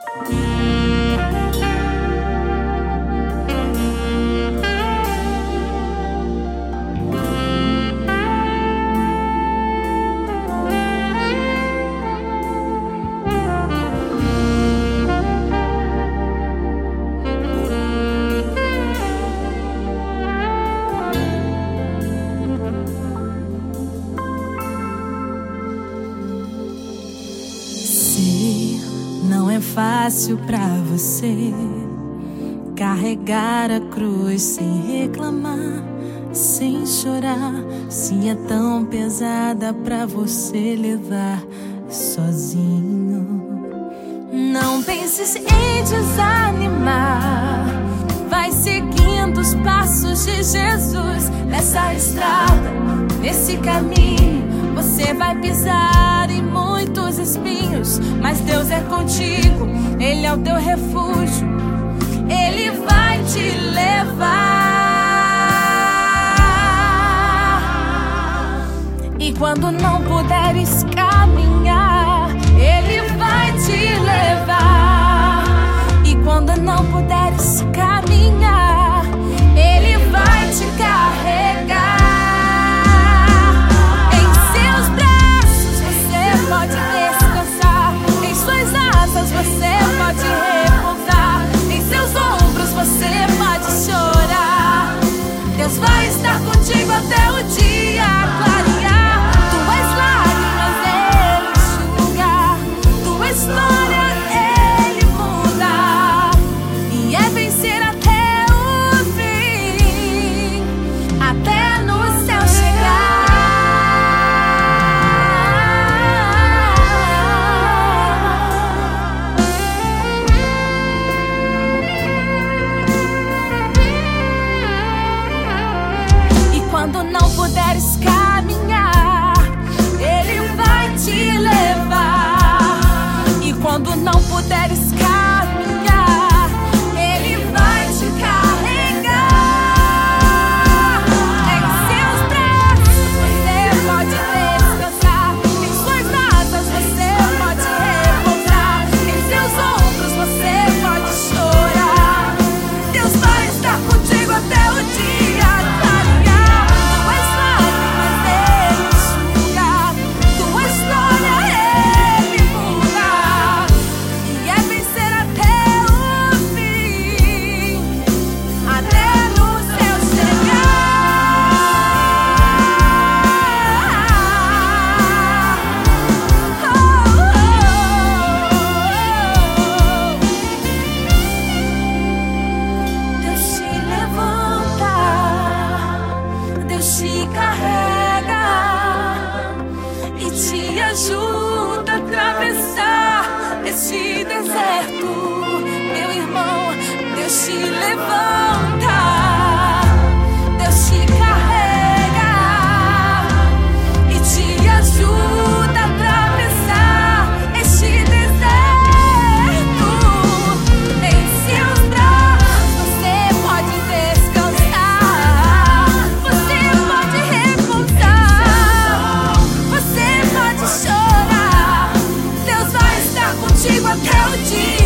Música é fácil para você carregar a cruz sem reclamar, sem chorar. Se é tão pesada para você levar sozinho. Não penses em desanimar. Vai seguindo os passos de Jesus nessa estrada, nesse caminho. Você vai pisar espinhos, mas Deus é contigo, Ele é o teu refúgio, Ele vai te levar. E quando não puderes caminhar, é noite. Contigo até o Jesus.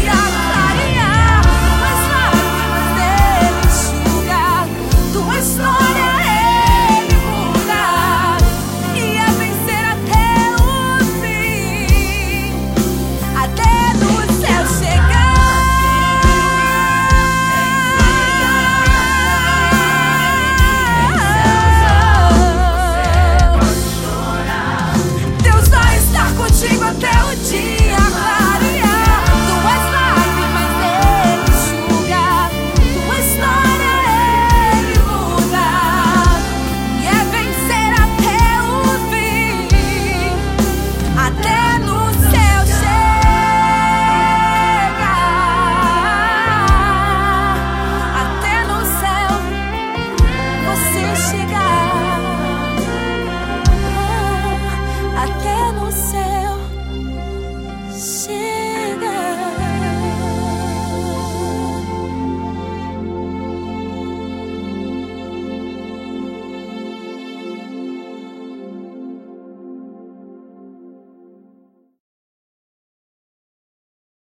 said.